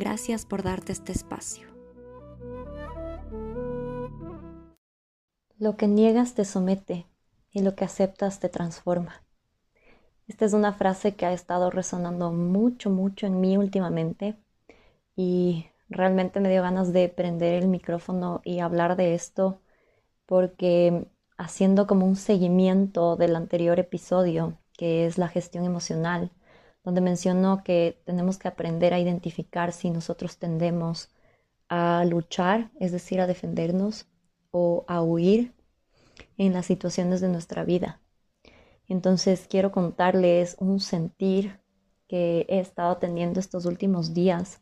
Gracias por darte este espacio. Lo que niegas te somete y lo que aceptas te transforma. Esta es una frase que ha estado resonando mucho, mucho en mí últimamente y realmente me dio ganas de prender el micrófono y hablar de esto porque haciendo como un seguimiento del anterior episodio, que es la gestión emocional, donde mencionó que tenemos que aprender a identificar si nosotros tendemos a luchar, es decir, a defendernos o a huir en las situaciones de nuestra vida. Entonces quiero contarles un sentir que he estado teniendo estos últimos días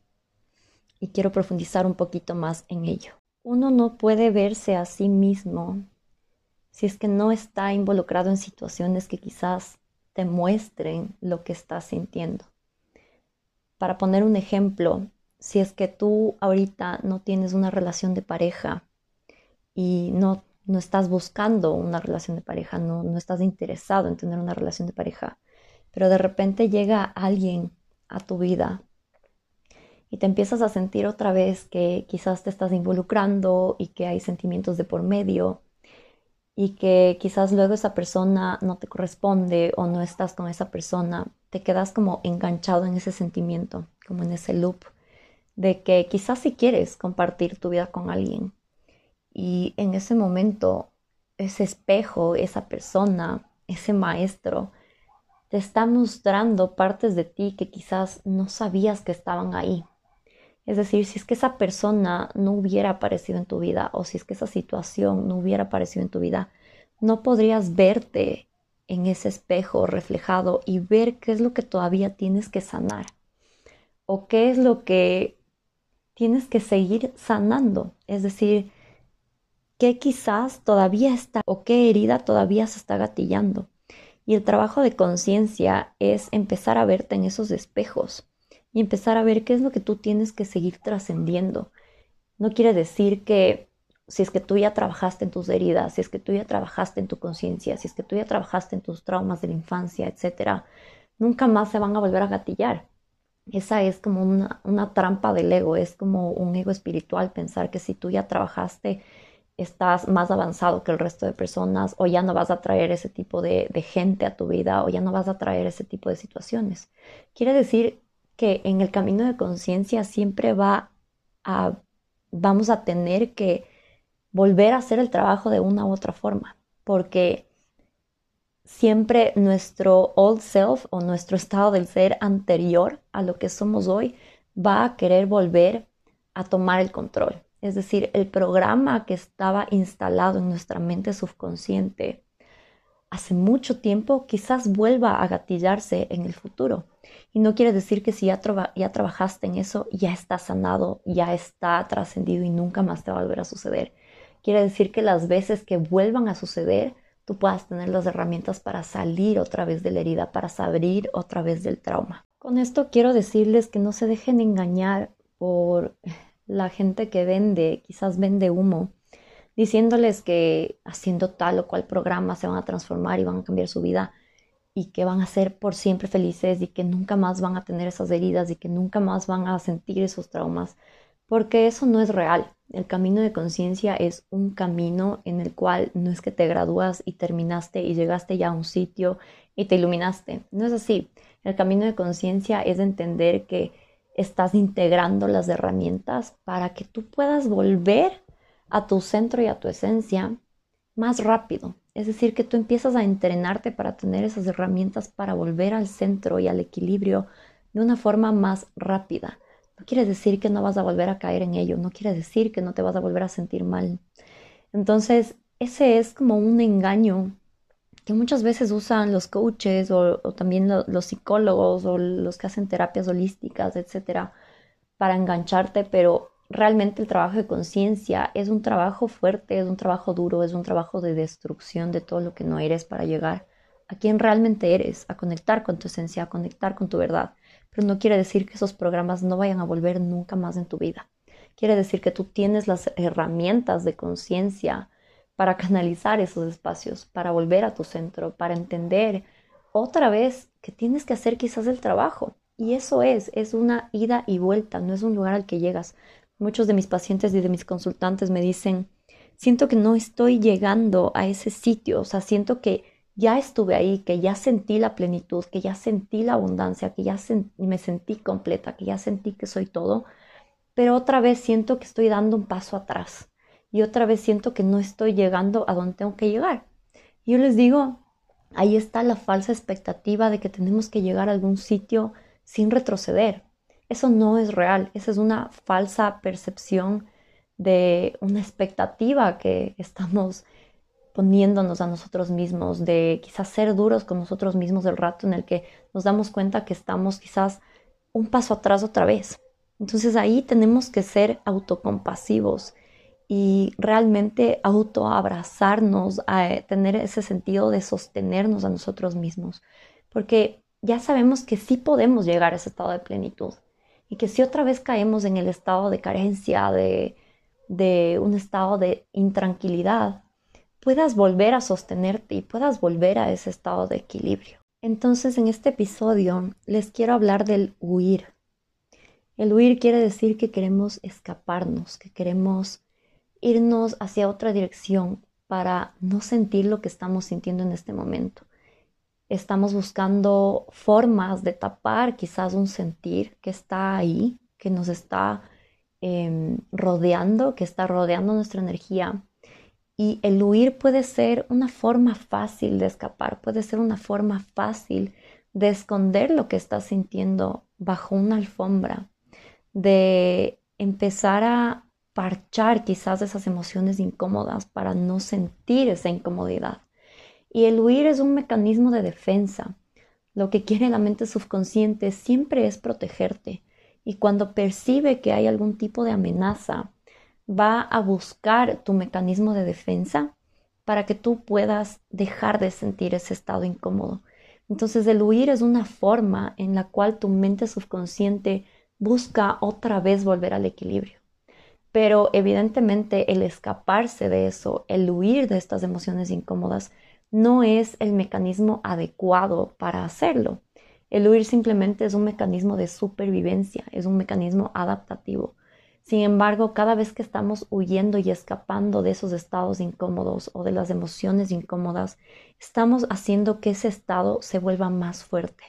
y quiero profundizar un poquito más en ello. Uno no puede verse a sí mismo si es que no está involucrado en situaciones que quizás te muestren lo que estás sintiendo. Para poner un ejemplo, si es que tú ahorita no tienes una relación de pareja y no no estás buscando una relación de pareja, no, no estás interesado en tener una relación de pareja, pero de repente llega alguien a tu vida y te empiezas a sentir otra vez que quizás te estás involucrando y que hay sentimientos de por medio y que quizás luego esa persona no te corresponde o no estás con esa persona, te quedas como enganchado en ese sentimiento, como en ese loop de que quizás si quieres compartir tu vida con alguien, y en ese momento, ese espejo, esa persona, ese maestro, te está mostrando partes de ti que quizás no sabías que estaban ahí. Es decir, si es que esa persona no hubiera aparecido en tu vida o si es que esa situación no hubiera aparecido en tu vida, no podrías verte en ese espejo reflejado y ver qué es lo que todavía tienes que sanar o qué es lo que tienes que seguir sanando. Es decir, qué quizás todavía está o qué herida todavía se está gatillando. Y el trabajo de conciencia es empezar a verte en esos espejos y empezar a ver qué es lo que tú tienes que seguir trascendiendo. No quiere decir que si es que tú ya trabajaste en tus heridas, si es que tú ya trabajaste en tu conciencia, si es que tú ya trabajaste en tus traumas de la infancia, etcétera, nunca más se van a volver a gatillar. Esa es como una, trampa del ego, es como un ego espiritual pensar que si tú ya trabajaste estás más avanzado que el resto de personas o ya no vas a traer ese tipo de, gente a tu vida o ya no vas a traer ese tipo de situaciones. Quiere decir que en el camino de conciencia siempre va a, vamos a tener que volver a hacer el trabajo de una u otra forma, porque siempre nuestro old self o nuestro estado del ser anterior a lo que somos hoy va a querer volver a tomar el control. Es decir, el programa que estaba instalado en nuestra mente subconsciente hace mucho tiempo quizás vuelva a gatillarse en el futuro. Y no quiere decir que si ya, ya trabajaste en eso, ya está sanado, ya está trascendido y nunca más te va a volver a suceder. Quiere decir que las veces que vuelvan a suceder, tú puedas tener las herramientas para salir otra vez de la herida, para salir otra vez del trauma. Con esto quiero decirles que no se dejen engañar por la gente que vende, quizás vende humo, diciéndoles que haciendo tal o cual programa se van a transformar y van a cambiar su vida y que van a ser por siempre felices y que nunca más van a tener esas heridas y que nunca más van a sentir esos traumas, porque eso no es real. El camino de conciencia es un camino en el cual no es que te gradúas y terminaste y llegaste ya a un sitio y te iluminaste. No es así. El camino de conciencia es entender que estás integrando las herramientas para que tú puedas volver a tu centro y a tu esencia más rápido. Es decir, que tú empiezas a entrenarte para tener esas herramientas para volver al centro y al equilibrio de una forma más rápida. No quiere decir que no vas a volver a caer en ello, no quiere decir que no te vas a volver a sentir mal. Entonces, ese es como un engaño que muchas veces usan los coaches o, también los psicólogos o los que hacen terapias holísticas, etcétera, para engancharte, pero realmente el trabajo de conciencia es un trabajo fuerte, es un trabajo duro, es un trabajo de destrucción de todo lo que no eres para llegar a quien realmente eres, a conectar con tu esencia, a conectar con tu verdad. Pero no quiere decir que esos programas no vayan a volver nunca más en tu vida. Quiere decir que tú tienes las herramientas de conciencia para canalizar esos espacios, para volver a tu centro, para entender otra vez que tienes que hacer quizás el trabajo. Y eso es, es una ida y vuelta, no es un lugar al que llegas. Muchos de mis pacientes y de mis consultantes me dicen, siento que no estoy llegando a ese sitio, o sea, siento que ya estuve ahí, que ya sentí la plenitud, que ya sentí la abundancia, que ya me sentí completa, que ya sentí que soy todo, pero otra vez siento que estoy dando un paso atrás y otra vez siento que no estoy llegando a donde tengo que llegar. Yo les digo, ahí está la falsa expectativa de que tenemos que llegar a algún sitio sin retroceder. Eso no es real, esa es una falsa percepción de una expectativa que estamos poniéndonos a nosotros mismos, de quizás ser duros con nosotros mismos el rato en el que nos damos cuenta que estamos quizás un paso atrás otra vez. Entonces ahí tenemos que ser autocompasivos y realmente autoabrazarnos, a tener ese sentido de sostenernos a nosotros mismos, porque ya sabemos que sí podemos llegar a ese estado de plenitud y que si otra vez caemos en el estado de carencia, de, de un estado de intranquilidad, puedas volver a sostenerte y puedas volver a ese estado de equilibrio. Entonces en este episodio les quiero hablar del huir. El huir quiere decir que queremos escaparnos, que queremos irnos hacia otra dirección para no sentir lo que estamos sintiendo en este momento estamos buscando formas de tapar quizás un sentir que está ahí, que nos está em, rodeando, que está rodeando nuestra energía. Y el huir puede ser una forma fácil de escapar, puede ser una forma fácil de esconder lo que estás sintiendo bajo una alfombra, de empezar a parchar quizás esas emociones incómodas para no sentir esa incomodidad. Y el huir es un mecanismo de defensa. Lo que quiere la mente subconsciente siempre es protegerte. Y cuando percibe que hay algún tipo de amenaza, va a buscar tu mecanismo de defensa para que tú puedas dejar de sentir ese estado incómodo. Entonces el huir es una forma en la cual tu mente subconsciente busca otra vez volver al equilibrio. Pero evidentemente el escaparse de eso, el huir de estas emociones incómodas, no es el mecanismo adecuado para hacerlo. El huir simplemente es un mecanismo de supervivencia, es un mecanismo adaptativo. Sin embargo, cada vez que estamos huyendo y escapando de esos estados incómodos o de las emociones incómodas, estamos haciendo que ese estado se vuelva más fuerte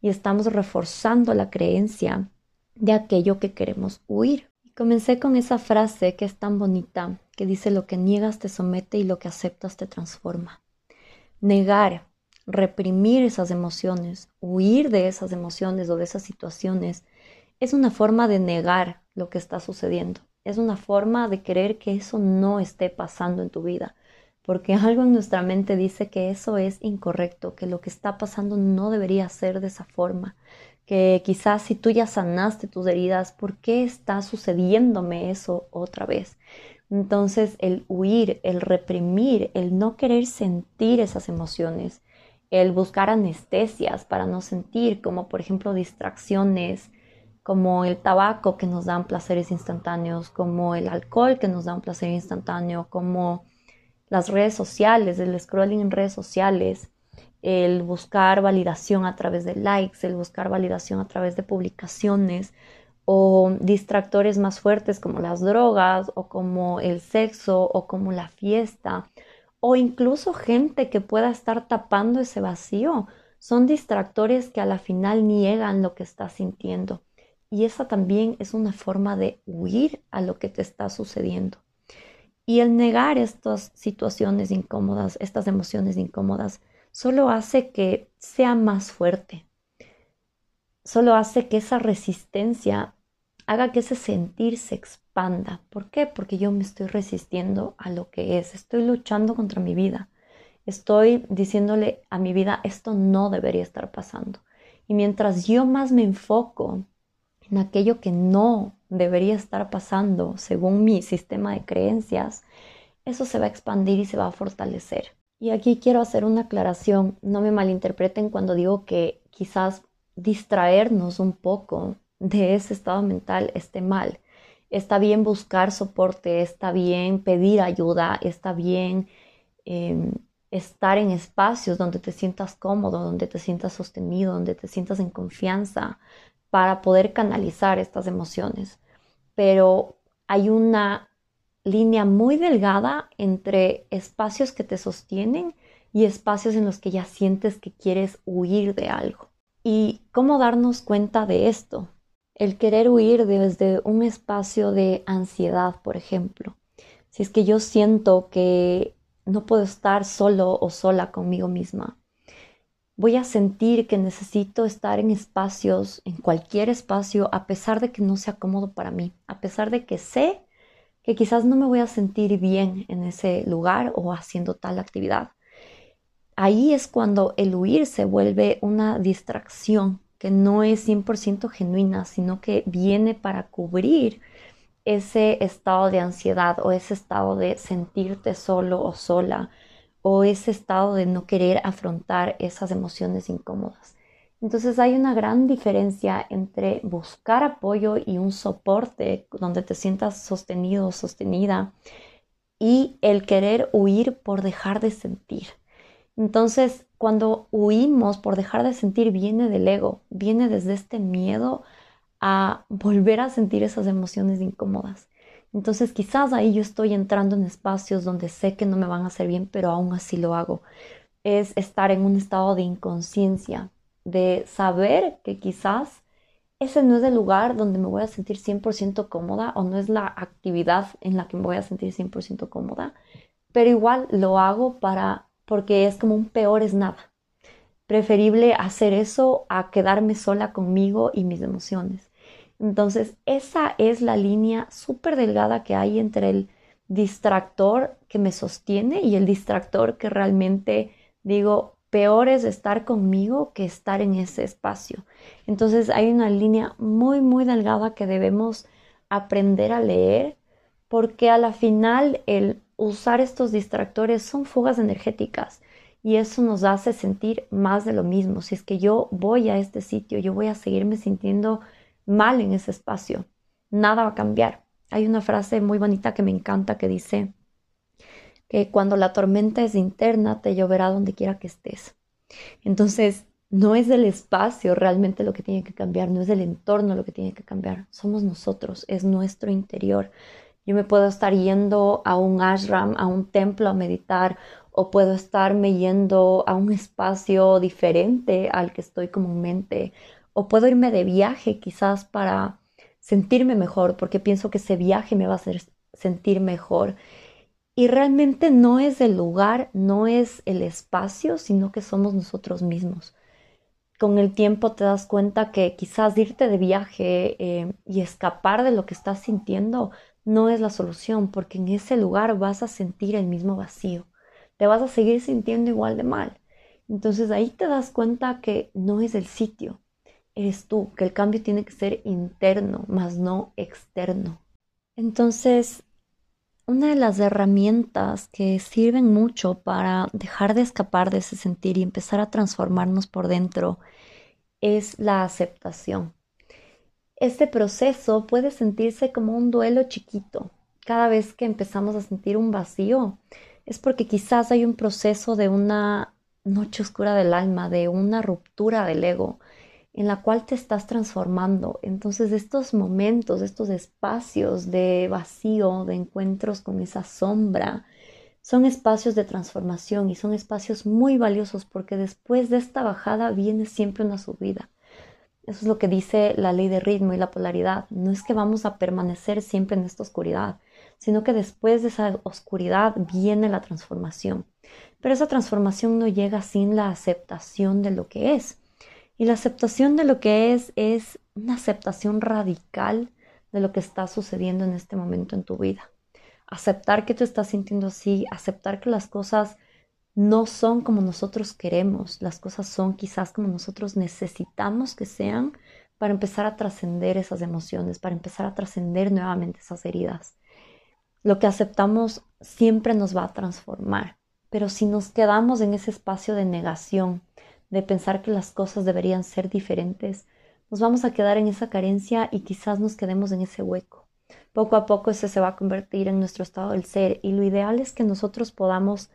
y estamos reforzando la creencia de aquello que queremos huir. Y comencé con esa frase que es tan bonita, que dice lo que niegas te somete y lo que aceptas te transforma negar, reprimir esas emociones, huir de esas emociones o de esas situaciones, es una forma de negar lo que está sucediendo. Es una forma de querer que eso no esté pasando en tu vida, porque algo en nuestra mente dice que eso es incorrecto, que lo que está pasando no debería ser de esa forma, que quizás si tú ya sanaste tus heridas, ¿por qué está sucediéndome eso otra vez? Entonces el huir, el reprimir, el no querer sentir esas emociones, el buscar anestesias para no sentir, como por ejemplo distracciones, como el tabaco que nos dan placeres instantáneos, como el alcohol que nos da un placer instantáneo, como las redes sociales, el scrolling en redes sociales, el buscar validación a través de likes, el buscar validación a través de publicaciones, o distractores más fuertes como las drogas o como el sexo o como la fiesta o incluso gente que pueda estar tapando ese vacío. Son distractores que a la final niegan lo que estás sintiendo. Y esa también es una forma de huir a lo que te está sucediendo. Y el negar estas situaciones incómodas, estas emociones incómodas, solo hace que sea más fuerte, solo hace que esa resistencia haga que ese sentir se expanda. ¿Por qué? Porque yo me estoy resistiendo a lo que es, estoy luchando contra mi vida, estoy diciéndole a mi vida, esto no debería estar pasando. Y mientras yo más me enfoco en aquello que no debería estar pasando según mi sistema de creencias, eso se va a expandir y se va a fortalecer. Y aquí quiero hacer una aclaración, no me malinterpreten cuando digo que quizás distraernos un poco de ese estado mental esté mal. Está bien buscar soporte, está bien pedir ayuda, está bien em, estar en espacios donde te sientas cómodo, donde te sientas sostenido, donde te sientas en confianza para poder canalizar estas emociones. Pero hay una línea muy delgada entre espacios que te sostienen y espacios en los que ya sientes que quieres huir de algo. ¿Y cómo darnos cuenta de esto? El querer huir desde un espacio de ansiedad, por ejemplo. Si es que yo siento que no puedo estar solo o sola conmigo misma, voy a sentir que necesito estar en espacios, en cualquier espacio, a pesar de que no sea cómodo para mí, a pesar de que sé que quizás no me voy a sentir bien en ese lugar o haciendo tal actividad. Ahí es cuando el huir se vuelve una distracción que no es 100% genuina, sino que viene para cubrir ese estado de ansiedad o ese estado de sentirte solo o sola o ese estado de no querer afrontar esas emociones incómodas. Entonces hay una gran diferencia entre buscar apoyo y un soporte donde te sientas sostenido o sostenida y el querer huir por dejar de sentir. Entonces, cuando huimos por dejar de sentir, viene del ego, viene desde este miedo a volver a sentir esas emociones incómodas. Entonces quizás ahí yo estoy entrando en espacios donde sé que no me van a hacer bien, pero aún así lo hago. Es estar en un estado de inconsciencia, de saber que quizás ese no es el lugar donde me voy a sentir 100% cómoda o no es la actividad en la que me voy a sentir 100% cómoda, pero igual lo hago para porque es como un peor es nada. Preferible hacer eso a quedarme sola conmigo y mis emociones. Entonces, esa es la línea súper delgada que hay entre el distractor que me sostiene y el distractor que realmente digo, peor es estar conmigo que estar en ese espacio. Entonces, hay una línea muy, muy delgada que debemos aprender a leer porque a la final el usar estos distractores son fugas energéticas y eso nos hace sentir más de lo mismo. Si es que yo voy a este sitio, yo voy a seguirme sintiendo mal en ese espacio. Nada va a cambiar. Hay una frase muy bonita que me encanta que dice que cuando la tormenta es interna, te lloverá donde quiera que estés. Entonces, no es el espacio realmente lo que tiene que cambiar, no es el entorno lo que tiene que cambiar, somos nosotros, es nuestro interior. Yo me puedo estar yendo a un ashram, a un templo a meditar, o puedo estarme yendo a un espacio diferente al que estoy comúnmente, o puedo irme de viaje quizás para sentirme mejor, porque pienso que ese viaje me va a hacer sentir mejor. Y realmente no es el lugar, no es el espacio, sino que somos nosotros mismos. Con el tiempo te das cuenta que quizás irte de viaje eh, y escapar de lo que estás sintiendo no es la solución, porque en ese lugar vas a sentir el mismo vacío. Te vas a seguir sintiendo igual de mal. Entonces ahí te das cuenta que no es el sitio, eres tú, que el cambio tiene que ser interno, más no externo. Entonces, una de las herramientas que sirven mucho para dejar de escapar de ese sentir y empezar a transformarnos por dentro es la aceptación. Este proceso puede sentirse como un duelo chiquito. Cada vez que empezamos a sentir un vacío, es porque quizás hay un proceso de una noche oscura del alma, de una ruptura del ego, en la cual te estás transformando. Entonces estos momentos, estos espacios de vacío, de encuentros con esa sombra, son espacios de transformación y son espacios muy valiosos porque después de esta bajada viene siempre una subida. Eso es lo que dice la ley de ritmo y la polaridad. No es que vamos a permanecer siempre en esta oscuridad, sino que después de esa oscuridad viene la transformación. Pero esa transformación no llega sin la aceptación de lo que es. Y la aceptación de lo que es es una aceptación radical de lo que está sucediendo en este momento en tu vida. Aceptar que tú estás sintiendo así, aceptar que las cosas no son como nosotros queremos, las cosas son quizás como nosotros necesitamos que sean para empezar a trascender esas emociones, para empezar a trascender nuevamente esas heridas. Lo que aceptamos siempre nos va a transformar, pero si nos quedamos en ese espacio de negación, de pensar que las cosas deberían ser diferentes, nos vamos a quedar en esa carencia y quizás nos quedemos en ese hueco. Poco a poco ese se va a convertir en nuestro estado del ser y lo ideal es que nosotros podamos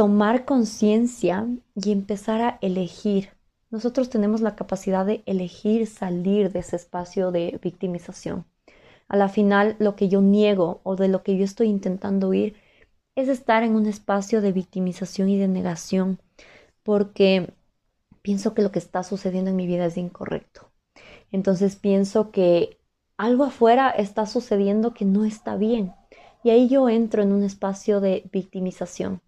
tomar conciencia y empezar a elegir nosotros tenemos la capacidad de elegir salir de ese espacio de victimización. A la final, lo que yo niego o de lo que yo estoy intentando huir es estar en un espacio de victimización y de negación, porque pienso que lo que está sucediendo en mi vida es incorrecto. Entonces pienso que algo afuera está sucediendo que no está bien. Y ahí yo entro en un espacio de victimización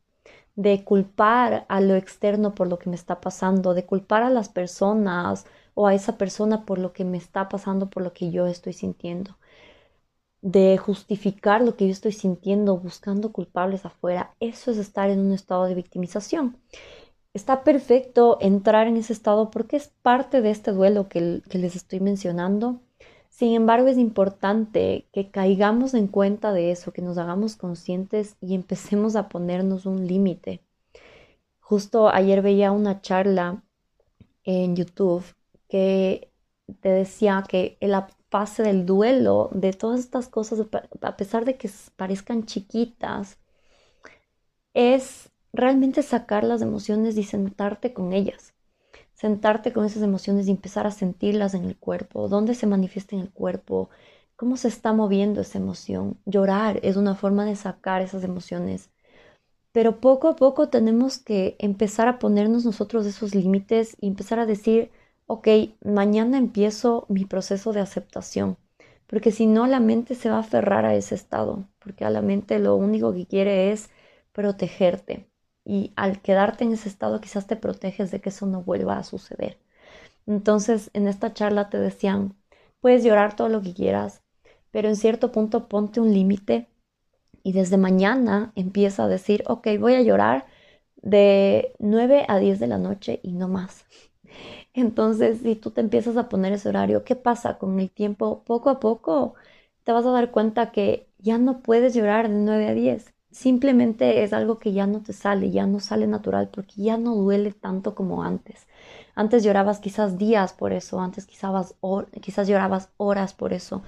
de culpar a lo externo por lo que me está pasando, de culpar a las personas o a esa persona por lo que me está pasando, por lo que yo estoy sintiendo, de justificar lo que yo estoy sintiendo buscando culpables afuera. Eso es estar en un estado de victimización. Está perfecto entrar en ese estado porque es parte de este duelo que, que les estoy mencionando sin embargo, es importante que caigamos en cuenta de eso, que nos hagamos conscientes y empecemos a ponernos un límite. Justo ayer veía una charla en YouTube que te decía que la fase del duelo de todas estas cosas, a pesar de que parezcan chiquitas, es realmente sacar las emociones y sentarte con ellas sentarte con esas emociones y empezar a sentirlas en el cuerpo, dónde se manifiesta en el cuerpo, cómo se está moviendo esa emoción. Llorar es una forma de sacar esas emociones. Pero poco a poco tenemos que empezar a ponernos nosotros esos límites y empezar a decir, ok, mañana empiezo mi proceso de aceptación. Porque si no, la mente se va a aferrar a ese estado, porque a la mente lo único que quiere es protegerte y al quedarte en ese estado quizás te proteges de que eso no vuelva a suceder. Entonces, en esta charla te decían, puedes llorar todo lo que quieras, pero en cierto punto ponte un límite y desde mañana empieza a decir, ok, voy a llorar de 9 a 10 de la noche y no más. Entonces, si tú te empiezas a poner ese horario, ¿qué pasa con el tiempo? Poco a poco te vas a dar cuenta que ya no puedes llorar de 9 a 10 simplemente es algo que ya no te sale, ya no sale natural porque ya no duele tanto como antes. Antes llorabas quizás días por eso, antes quizás, quizás llorabas horas por eso.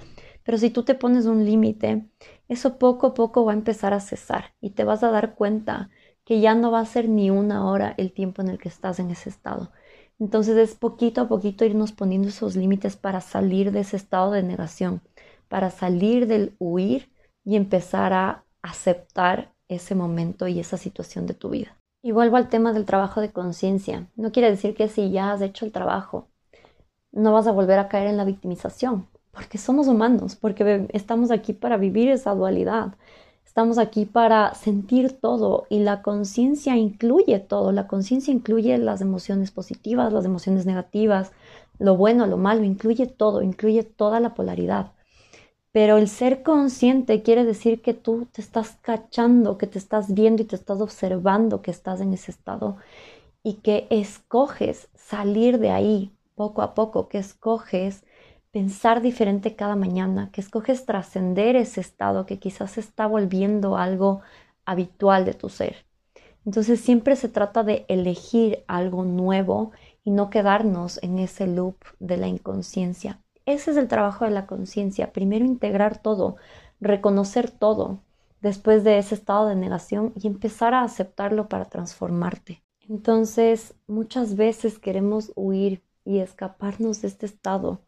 Pero si tú te pones un límite, eso poco a poco va a empezar a cesar y te vas a dar cuenta que ya no va a ser ni una hora el tiempo en el que estás en ese estado. Entonces es poquito a poquito irnos poniendo esos límites para salir de ese estado de negación, para salir del huir y empezar a aceptar ese momento y esa situación de tu vida. Y vuelvo al tema del trabajo de conciencia. No quiere decir que si ya has hecho el trabajo, no vas a volver a caer en la victimización, porque somos humanos, porque estamos aquí para vivir esa dualidad. Estamos aquí para sentir todo y la conciencia incluye todo. La conciencia incluye las emociones positivas, las emociones negativas, lo bueno, lo malo, incluye todo, incluye toda la polaridad. Pero el ser consciente quiere decir que tú te estás cachando, que te estás viendo y te estás observando que estás en ese estado y que escoges salir de ahí poco a poco, que escoges pensar diferente cada mañana, que escoges trascender ese estado que quizás está volviendo algo habitual de tu ser. Entonces siempre se trata de elegir algo nuevo y no quedarnos en ese loop de la inconsciencia. Ese es el trabajo de la conciencia. Primero integrar todo, reconocer todo, después de ese estado de negación y empezar a aceptarlo para transformarte. Entonces, muchas veces queremos huir y escaparnos de este estado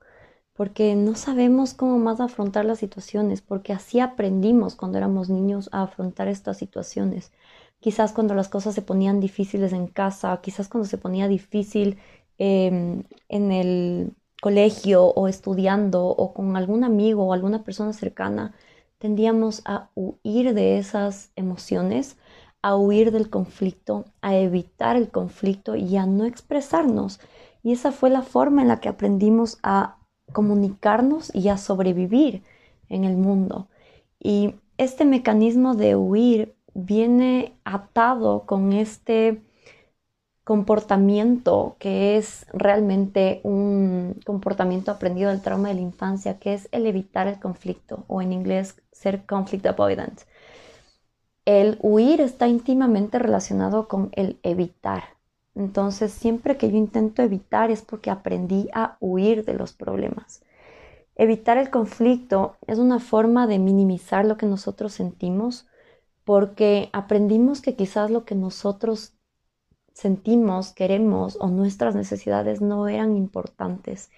porque no sabemos cómo más afrontar las situaciones, porque así aprendimos cuando éramos niños a afrontar estas situaciones. Quizás cuando las cosas se ponían difíciles en casa, quizás cuando se ponía difícil em, en el colegio o estudiando o con algún amigo o alguna persona cercana, tendíamos a huir de esas emociones, a huir del conflicto, a evitar el conflicto y a no expresarnos. Y esa fue la forma en la que aprendimos a comunicarnos y a sobrevivir en el mundo. Y este mecanismo de huir viene atado con este comportamiento que es realmente un comportamiento aprendido del trauma de la infancia, que es el evitar el conflicto o en inglés ser conflict avoidant. El huir está íntimamente relacionado con el evitar. Entonces, siempre que yo intento evitar es porque aprendí a huir de los problemas. Evitar el conflicto es una forma de minimizar lo que nosotros sentimos porque aprendimos que quizás lo que nosotros sentimos, queremos o nuestras necesidades no eran importantes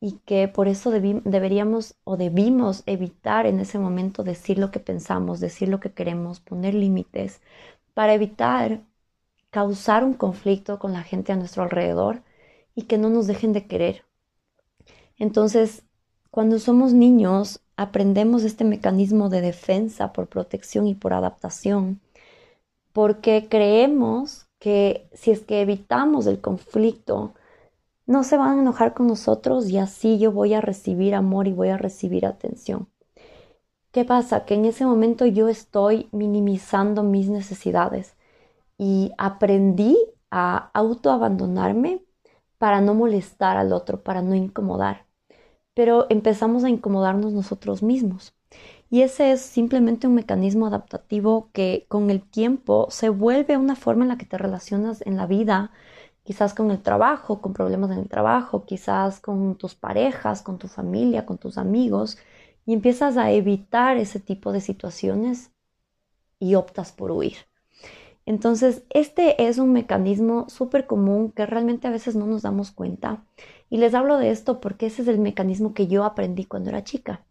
y que por eso deberíamos o debimos evitar en ese momento decir lo que pensamos, decir lo que queremos, poner límites para evitar causar un conflicto con la gente a nuestro alrededor y que no nos dejen de querer. Entonces, cuando somos niños, aprendemos este mecanismo de defensa por protección y por adaptación, porque creemos que si es que evitamos el conflicto, no se van a enojar con nosotros y así yo voy a recibir amor y voy a recibir atención. ¿Qué pasa? Que en ese momento yo estoy minimizando mis necesidades y aprendí a autoabandonarme para no molestar al otro, para no incomodar. Pero empezamos a incomodarnos nosotros mismos. Y ese es simplemente un mecanismo adaptativo que con el tiempo se vuelve una forma en la que te relacionas en la vida, quizás con el trabajo, con problemas en el trabajo, quizás con tus parejas, con tu familia, con tus amigos, y empiezas a evitar ese tipo de situaciones y optas por huir. Entonces, este es un mecanismo súper común que realmente a veces no nos damos cuenta. Y les hablo de esto porque ese es el mecanismo que yo aprendí cuando era chica.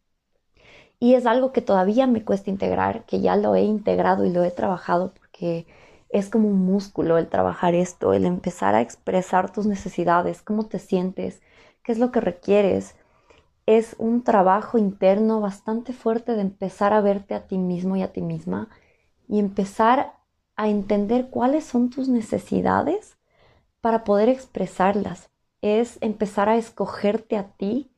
Y es algo que todavía me cuesta integrar, que ya lo he integrado y lo he trabajado porque es como un músculo el trabajar esto, el empezar a expresar tus necesidades, cómo te sientes, qué es lo que requieres. Es un trabajo interno bastante fuerte de empezar a verte a ti mismo y a ti misma y empezar a entender cuáles son tus necesidades para poder expresarlas. Es empezar a escogerte a ti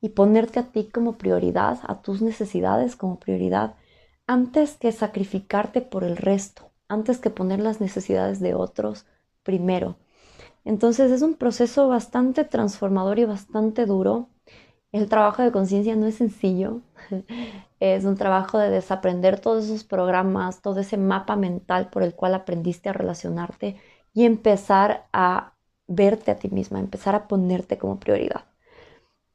y ponerte a ti como prioridad, a tus necesidades como prioridad, antes que sacrificarte por el resto, antes que poner las necesidades de otros primero. Entonces es un proceso bastante transformador y bastante duro. El trabajo de conciencia no es sencillo. es un trabajo de desaprender todos esos programas, todo ese mapa mental por el cual aprendiste a relacionarte y empezar a verte a ti misma, empezar a ponerte como prioridad.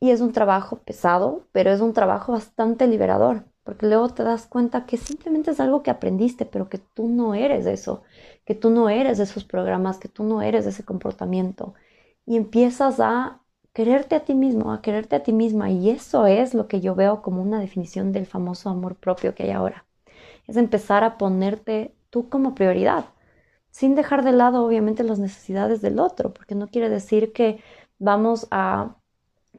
Y es un trabajo pesado, pero es un trabajo bastante liberador, porque luego te das cuenta que simplemente es algo que aprendiste, pero que tú no eres eso, que tú no eres esos programas, que tú no eres ese comportamiento. Y empiezas a quererte a ti mismo, a quererte a ti misma. Y eso es lo que yo veo como una definición del famoso amor propio que hay ahora. Es empezar a ponerte tú como prioridad, sin dejar de lado obviamente las necesidades del otro, porque no quiere decir que vamos a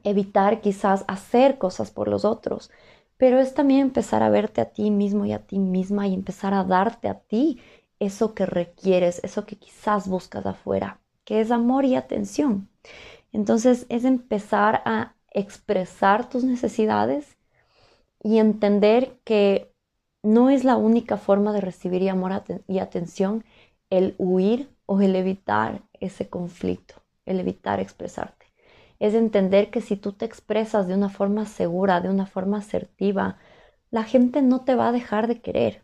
evitar quizás hacer cosas por los otros, pero es también empezar a verte a ti mismo y a ti misma y empezar a darte a ti eso que requieres, eso que quizás buscas afuera, que es amor y atención. Entonces es empezar a expresar tus necesidades y entender que no es la única forma de recibir amor y atención el huir o el evitar ese conflicto, el evitar expresarte es entender que si tú te expresas de una forma segura, de una forma asertiva, la gente no te va a dejar de querer.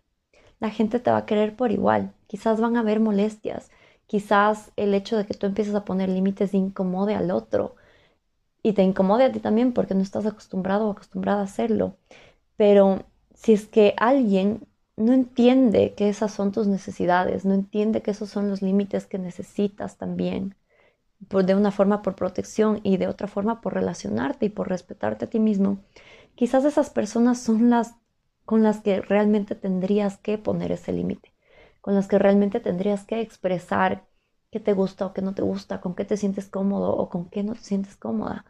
La gente te va a querer por igual. Quizás van a haber molestias. Quizás el hecho de que tú empieces a poner límites incomode al otro. Y te incomode a ti también porque no estás acostumbrado o acostumbrada a hacerlo. Pero si es que alguien no entiende que esas son tus necesidades, no entiende que esos son los límites que necesitas también, de una forma por protección y de otra forma por relacionarte y por respetarte a ti mismo, quizás esas personas son las con las que realmente tendrías que poner ese límite, con las que realmente tendrías que expresar qué te gusta o qué no te gusta, con qué te sientes cómodo o con qué no te sientes cómoda.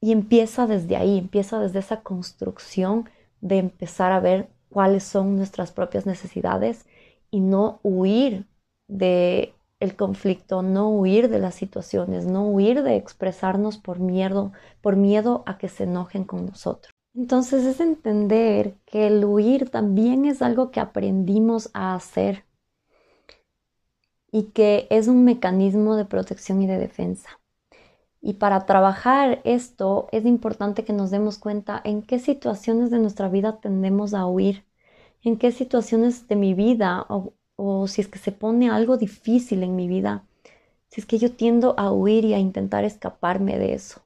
Y empieza desde ahí, empieza desde esa construcción de empezar a ver cuáles son nuestras propias necesidades y no huir de el conflicto, no huir de las situaciones, no huir de expresarnos por miedo, por miedo a que se enojen con nosotros. Entonces es entender que el huir también es algo que aprendimos a hacer. y que es un mecanismo de protección y de defensa. Y para trabajar esto es importante que nos demos cuenta en qué situaciones de nuestra vida tendemos a huir, en qué situaciones de mi vida o, o si es que se pone algo difícil en mi vida, si es que yo tiendo a huir y a intentar escaparme de eso.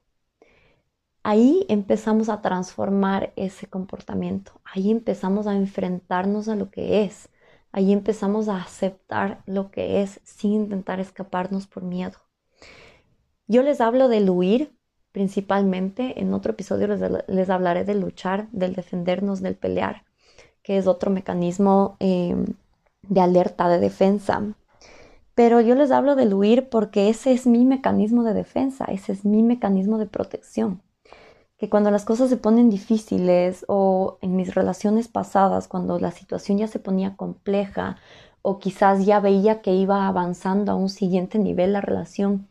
Ahí empezamos a transformar ese comportamiento, ahí empezamos a enfrentarnos a lo que es, ahí empezamos a aceptar lo que es sin intentar escaparnos por miedo. Yo les hablo del huir principalmente, en otro episodio les, hablaré del luchar, del defendernos, del pelear, que es otro mecanismo em, de alerta, de defensa. Pero yo les hablo del huir porque ese es mi mecanismo de defensa, ese es mi mecanismo de protección. Que cuando las cosas se ponen difíciles o en mis relaciones pasadas, cuando la situación ya se ponía compleja o quizás ya veía que iba avanzando a un siguiente nivel la relación,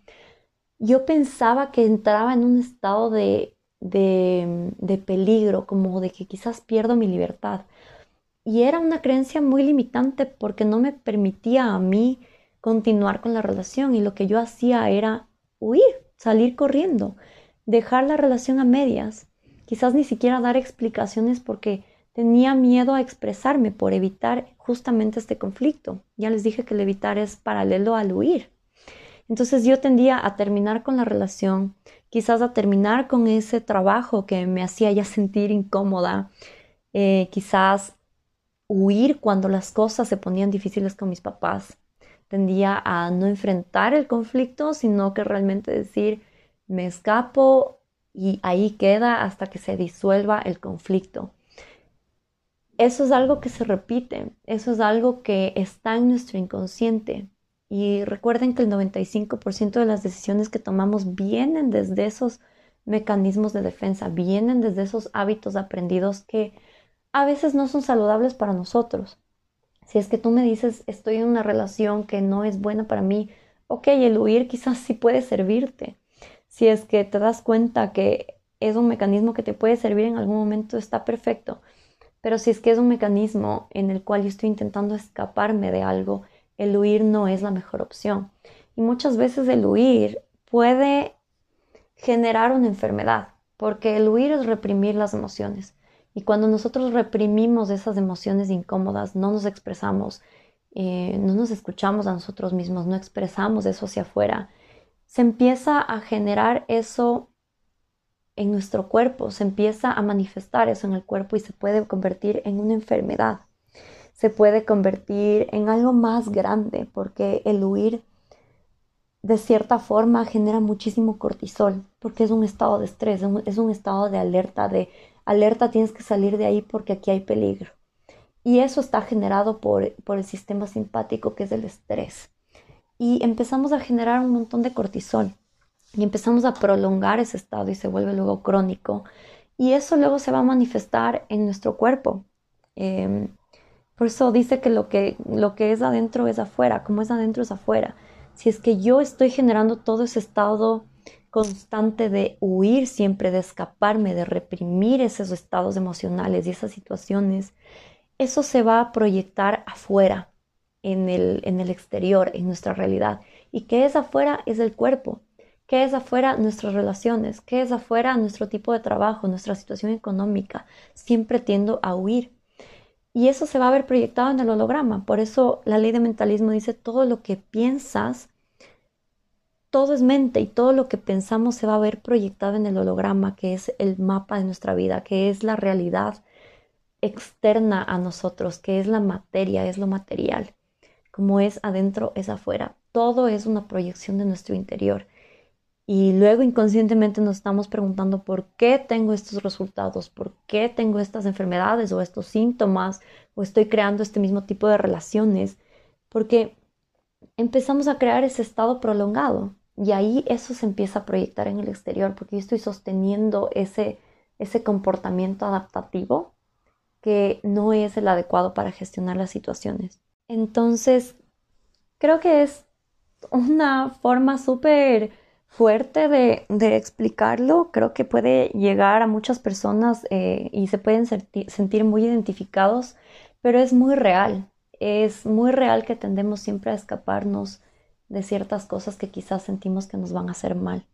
yo pensaba que entraba en un estado de, de, peligro, como de que quizás pierdo mi libertad. Y era una creencia muy limitante porque no me permitía a mí continuar con la relación y lo que yo hacía era huir, salir corriendo, dejar la relación a medias, quizás ni siquiera dar explicaciones porque tenía miedo a expresarme por evitar justamente este conflicto. Ya les dije que el evitar es paralelo al huir. Entonces yo tendía a terminar con la relación, quizás a terminar con ese trabajo que me hacía ya sentir incómoda, eh, quizás huir cuando las cosas se ponían difíciles con mis papás. Tendía a no enfrentar el conflicto, sino que realmente decir, me escapo y ahí queda hasta que se disuelva el conflicto. Eso es algo que se repite, eso es algo que está en nuestro inconsciente. Y recuerden que el 95% de las decisiones que tomamos vienen desde esos mecanismos de defensa, vienen desde esos hábitos aprendidos que a veces no son saludables para nosotros. Si es que tú me dices, estoy en una relación que no es buena para mí, ok, el huir quizás sí puede servirte. Si es que te das cuenta que es un mecanismo que te puede servir en algún momento, está perfecto. Pero si es que es un mecanismo en el cual yo estoy intentando escaparme de algo, el huir no es la mejor opción. Y muchas veces el huir puede generar una enfermedad, porque el huir es reprimir las emociones. Y cuando nosotros reprimimos esas emociones incómodas, no nos expresamos, eh, no nos escuchamos a nosotros mismos, no expresamos eso hacia afuera, se empieza a generar eso en nuestro cuerpo, se empieza a manifestar eso en el cuerpo y se puede convertir en una enfermedad. Se puede convertir en algo más grande porque el huir de cierta forma genera muchísimo cortisol porque es un estado de estrés, es un estado de alerta, de alerta tienes que salir de ahí porque aquí hay peligro. Y eso está generado por, por el sistema simpático que es el estrés. Y empezamos a generar un montón de cortisol y empezamos a prolongar ese estado y se vuelve luego crónico. Y eso luego se va a manifestar en nuestro cuerpo. Em, por eso dice que lo, que lo que es adentro es afuera, como es adentro es afuera. Si es que yo estoy generando todo ese estado constante de huir siempre, de escaparme, de reprimir esos estados emocionales y esas situaciones, eso se va a proyectar afuera, en el, en el exterior, en nuestra realidad. ¿Y qué es afuera? Es el cuerpo. ¿Qué es afuera? Nuestras relaciones. ¿Qué es afuera? Nuestro tipo de trabajo, nuestra situación económica. Siempre tiendo a huir y eso se va a ver proyectado en el holograma. Por eso la ley de mentalismo dice todo lo que piensas, todo es mente y todo lo que pensamos se va a ver proyectado en el holograma, que es el mapa de nuestra vida, que es la realidad externa a nosotros, que es la materia, es lo material. Como es adentro, es afuera. Todo es una proyección de nuestro interior. Y luego inconscientemente nos estamos preguntando por qué tengo estos resultados, por qué tengo estas enfermedades o estos síntomas o estoy creando este mismo tipo de relaciones, porque empezamos a crear ese estado prolongado y ahí eso se empieza a proyectar en el exterior porque yo estoy sosteniendo ese, ese comportamiento adaptativo que no es el adecuado para gestionar las situaciones. Entonces, creo que es una forma súper fuerte de, explicarlo, creo que puede llegar a muchas personas eh, y se pueden sentir muy identificados, pero es muy real, es muy real que tendemos siempre a escaparnos de ciertas cosas que quizás sentimos que nos van a hacer mal.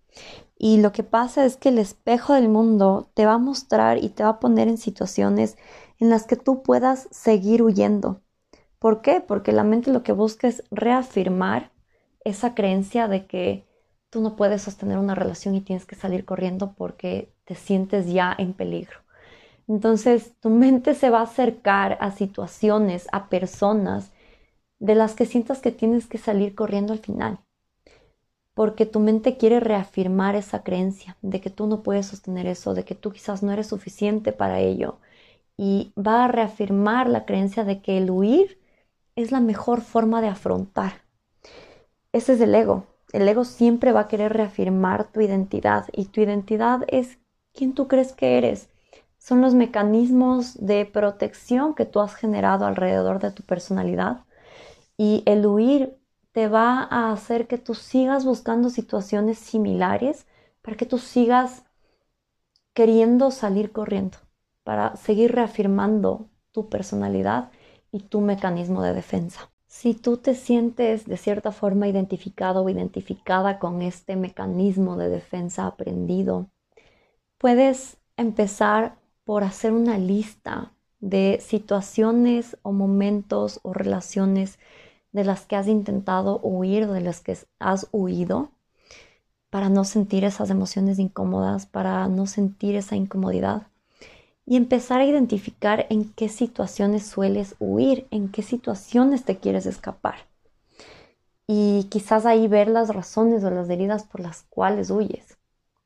Y lo que pasa es que el espejo del mundo te va a mostrar y te va a poner en situaciones en las que tú puedas seguir huyendo. ¿Por qué? Porque la mente lo que busca es reafirmar esa creencia de que tú no puedes sostener una relación y tienes que salir corriendo porque te sientes ya en peligro. Entonces tu mente se va a acercar a situaciones, a personas de las que sientas que tienes que salir corriendo al final. Porque tu mente quiere reafirmar esa creencia de que tú no puedes sostener eso, de que tú quizás no eres suficiente para ello. Y va a reafirmar la creencia de que el huir es la mejor forma de afrontar. Ese es el ego. El ego siempre va a querer reafirmar tu identidad y tu identidad es quién tú crees que eres. Son los mecanismos de protección que tú has generado alrededor de tu personalidad y el huir te va a hacer que tú sigas buscando situaciones similares para que tú sigas queriendo salir corriendo, para seguir reafirmando tu personalidad y tu mecanismo de defensa. Si tú te sientes de cierta forma identificado o identificada con este mecanismo de defensa aprendido, puedes empezar por hacer una lista de situaciones o momentos o relaciones de las que has intentado huir de las que has huido para no sentir esas emociones incómodas, para no sentir esa incomodidad y empezar a identificar en qué situaciones sueles huir, en qué situaciones te quieres escapar. Y quizás ahí ver las razones o las heridas por las cuales huyes.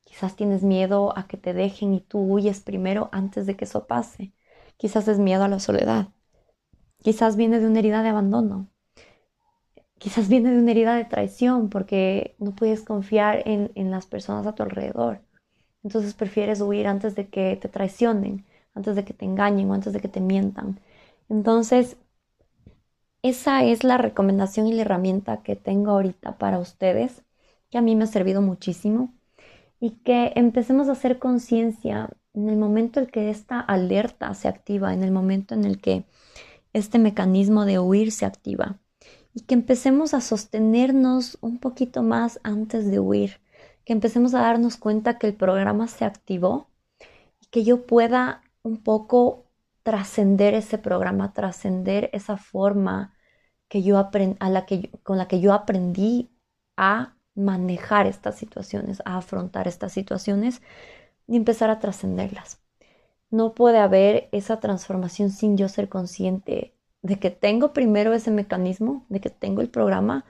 Quizás tienes miedo a que te dejen y tú huyes primero antes de que eso pase. Quizás es miedo a la soledad. Quizás viene de una herida de abandono. Quizás viene de una herida de traición porque no puedes confiar en, en las personas a tu alrededor. Entonces prefieres huir antes de que te traicionen antes de que te engañen o antes de que te mientan. Entonces, esa es la recomendación y la herramienta que tengo ahorita para ustedes, que a mí me ha servido muchísimo, y que empecemos a hacer conciencia en el momento en que esta alerta se activa, en el momento en el que este mecanismo de huir se activa, y que empecemos a sostenernos un poquito más antes de huir, que empecemos a darnos cuenta que el programa se activó y que yo pueda un poco trascender ese programa, trascender esa forma que yo a la que, con la que yo aprendí a manejar estas situaciones, a afrontar estas situaciones y empezar a trascenderlas. No puede haber esa transformación sin yo ser consciente de que tengo primero ese mecanismo, de que tengo el programa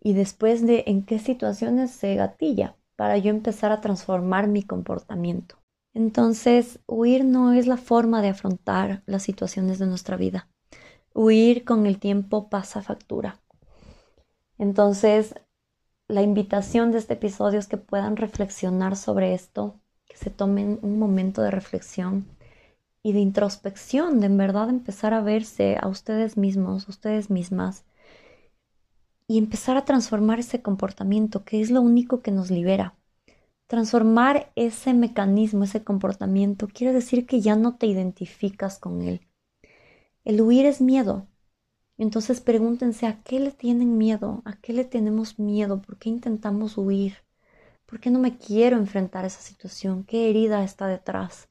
y después de en qué situaciones se gatilla para yo empezar a transformar mi comportamiento. Entonces, huir no es la forma de afrontar las situaciones de nuestra vida. Huir con el tiempo pasa factura. Entonces, la invitación de este episodio es que puedan reflexionar sobre esto, que se tomen un momento de reflexión y de introspección, de en verdad empezar a verse a ustedes mismos, ustedes mismas, y empezar a transformar ese comportamiento, que es lo único que nos libera. Transformar ese mecanismo, ese comportamiento, quiere decir que ya no te identificas con él. El huir es miedo. Entonces pregúntense a qué le tienen miedo, a qué le tenemos miedo, por qué intentamos huir, por qué no me quiero enfrentar a esa situación, qué herida está detrás,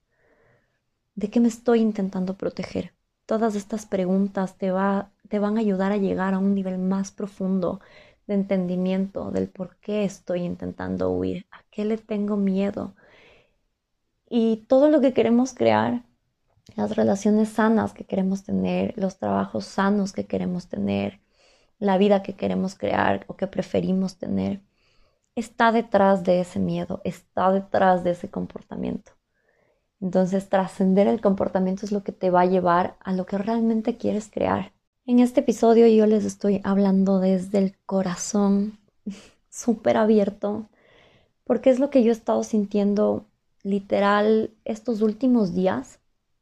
de qué me estoy intentando proteger. Todas estas preguntas te, va, te van a ayudar a llegar a un nivel más profundo de entendimiento del por qué estoy intentando huir, a qué le tengo miedo. Y todo lo que queremos crear, las relaciones sanas que queremos tener, los trabajos sanos que queremos tener, la vida que queremos crear o que preferimos tener, está detrás de ese miedo, está detrás de ese comportamiento. Entonces, trascender el comportamiento es lo que te va a llevar a lo que realmente quieres crear. En este episodio yo les estoy hablando desde el corazón, súper abierto, porque es lo que yo he estado sintiendo literal estos últimos días.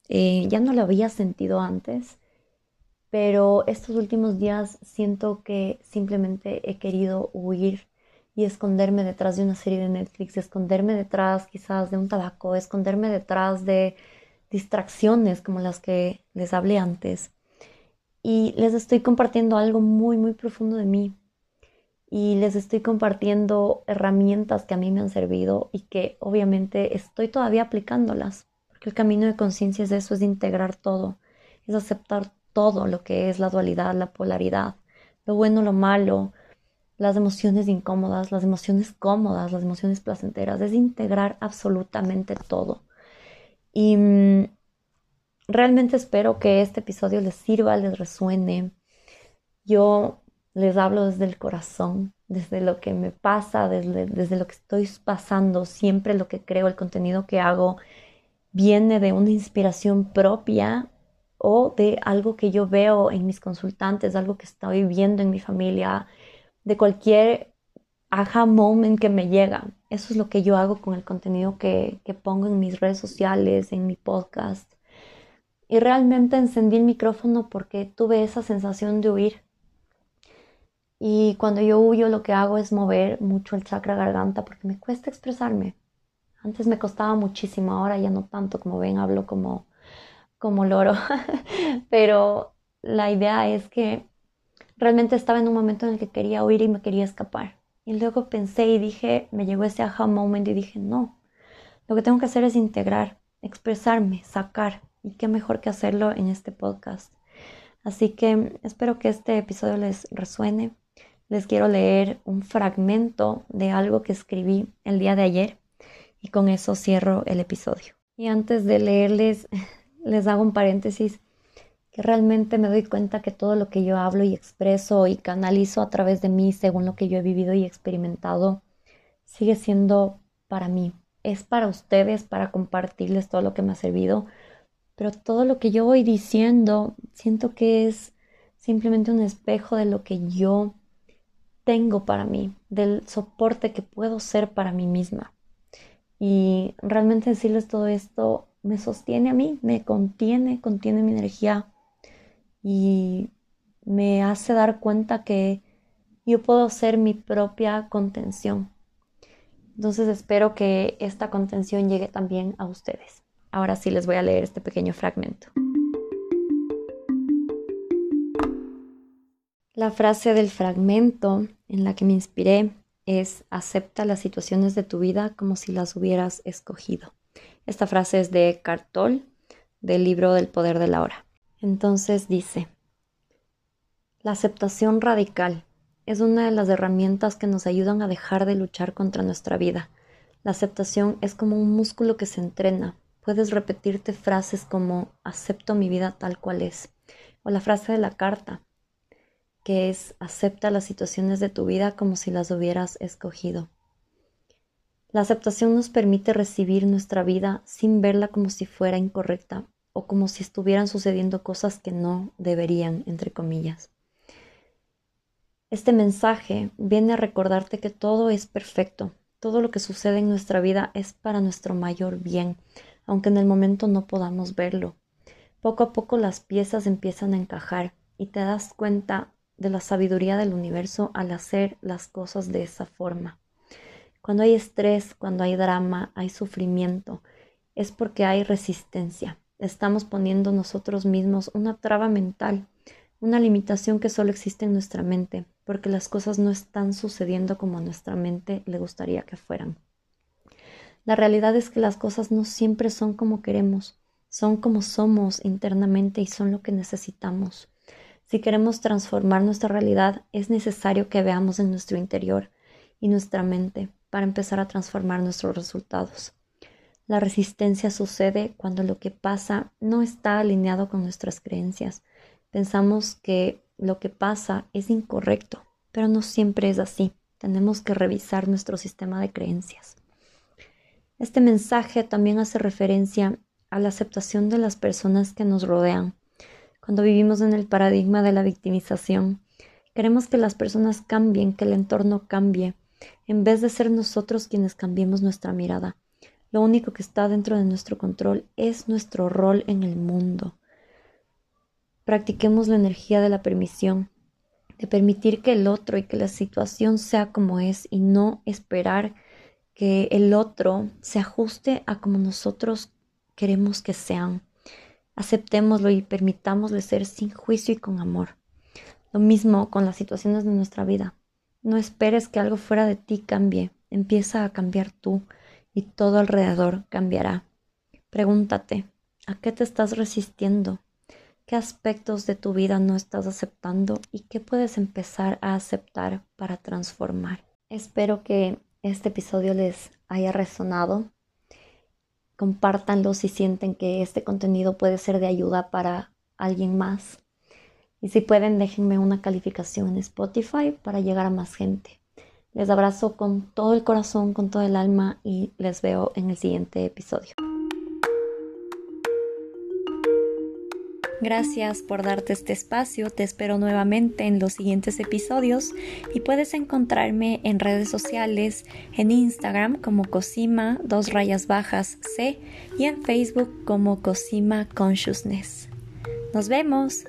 Eh, ya no lo había sentido antes, pero estos últimos días siento que simplemente he querido huir y esconderme detrás de una serie de Netflix, esconderme detrás quizás de un tabaco, esconderme detrás de distracciones como las que les hablé antes y les estoy compartiendo algo muy, muy profundo de mí. y les estoy compartiendo herramientas que a mí me han servido y que obviamente estoy todavía aplicándolas, porque el camino de conciencia es eso, es integrar todo, es aceptar todo lo que es la dualidad, la polaridad, lo bueno, lo malo, las emociones incómodas, las emociones cómodas, las emociones placenteras, es integrar absolutamente todo. Y mm, realmente espero que este episodio les sirva, les resuene. Yo les hablo desde el corazón, desde lo que me pasa, desde, desde lo que estoy pasando, siempre lo que creo, el contenido que hago viene de una inspiración propia o de algo que yo veo en mis consultantes, algo que estoy viviendo en mi familia, de cualquier aha moment que me llega. Eso es lo que yo hago con el contenido que, que pongo en mis redes sociales, en mi podcast. Y realmente encendí el micrófono porque tuve esa sensación de huir y cuando yo huyo lo que hago es mover mucho el chakra garganta porque me cuesta expresarme. Antes me costaba muchísimo, ahora ya no tanto, como ven, hablo como, como loro. Pero la idea es que realmente estaba en un momento en el que quería huir y me quería escapar. Y luego pensé y dije, me llegó ese aha moment y dije, no, lo que tengo que hacer es integrar, expresarme, sacar. Y qué mejor que hacerlo en este podcast. Así que espero que este episodio les resuene les quiero leer un fragmento de algo que escribí el día de ayer y con eso cierro el episodio. Y antes de leerles, les hago un paréntesis que realmente me doy cuenta que todo lo que yo hablo y expreso y canalizo a través de mí según lo que yo he vivido y experimentado sigue siendo para mí. Es para ustedes, para compartirles todo lo que me ha servido, pero todo lo que yo voy diciendo siento que es simplemente un espejo de lo que yo tengo para mí, del soporte que puedo ser para mí misma. Y realmente decirles todo esto me sostiene a mí, me contiene, contiene mi energía y me hace dar cuenta que yo puedo ser mi propia contención. Entonces espero que esta contención llegue también a ustedes. Ahora sí les voy a leer este pequeño fragmento. La frase del fragmento en la que me inspiré es acepta las situaciones de tu vida como si las hubieras escogido. Esta frase es de Cartol, del libro del poder de la hora. Entonces dice, la aceptación radical es una de las herramientas que nos ayudan a dejar de luchar contra nuestra vida. La aceptación es como un músculo que se entrena. Puedes repetirte frases como acepto mi vida tal cual es. O la frase de la carta, que es acepta las situaciones de tu vida como si las hubieras escogido. La aceptación nos permite recibir nuestra vida sin verla como si fuera incorrecta o como si estuvieran sucediendo cosas que no deberían, entre comillas. Este mensaje viene a recordarte que todo es perfecto, todo lo que sucede en nuestra vida es para nuestro mayor bien, aunque en el momento no podamos verlo. Poco a poco las piezas empiezan a encajar y te das cuenta de la sabiduría del universo al hacer las cosas de esa forma. Cuando hay estrés, cuando hay drama, hay sufrimiento, es porque hay resistencia. Estamos poniendo nosotros mismos una traba mental, una limitación que solo existe en nuestra mente, porque las cosas no están sucediendo como a nuestra mente le gustaría que fueran. La realidad es que las cosas no siempre son como queremos, son como somos internamente y son lo que necesitamos. Si queremos transformar nuestra realidad, es necesario que veamos en nuestro interior y nuestra mente para empezar a transformar nuestros resultados. La resistencia sucede cuando lo que pasa no está alineado con nuestras creencias. Pensamos que lo que pasa es incorrecto, pero no siempre es así. Tenemos que revisar nuestro sistema de creencias. Este mensaje también hace referencia a la aceptación de las personas que nos rodean cuando vivimos en el paradigma de la victimización. Queremos que las personas cambien, que el entorno cambie, en vez de ser nosotros quienes cambiemos nuestra mirada. Lo único que está dentro de nuestro control es nuestro rol en el mundo. Practiquemos la energía de la permisión, de permitir que el otro y que la situación sea como es y no esperar que el otro se ajuste a como nosotros queremos que sean. Aceptémoslo y permitámosle ser sin juicio y con amor. Lo mismo con las situaciones de nuestra vida. No esperes que algo fuera de ti cambie. Empieza a cambiar tú y todo alrededor cambiará. Pregúntate, ¿a qué te estás resistiendo? ¿Qué aspectos de tu vida no estás aceptando y qué puedes empezar a aceptar para transformar? Espero que este episodio les haya resonado. Compártanlo si sienten que este contenido puede ser de ayuda para alguien más. Y si pueden, déjenme una calificación en Spotify para llegar a más gente. Les abrazo con todo el corazón, con todo el alma y les veo en el siguiente episodio. Gracias por darte este espacio, te espero nuevamente en los siguientes episodios y puedes encontrarme en redes sociales, en Instagram como Cosima, dos rayas bajas C y en Facebook como Cosima Consciousness. Nos vemos.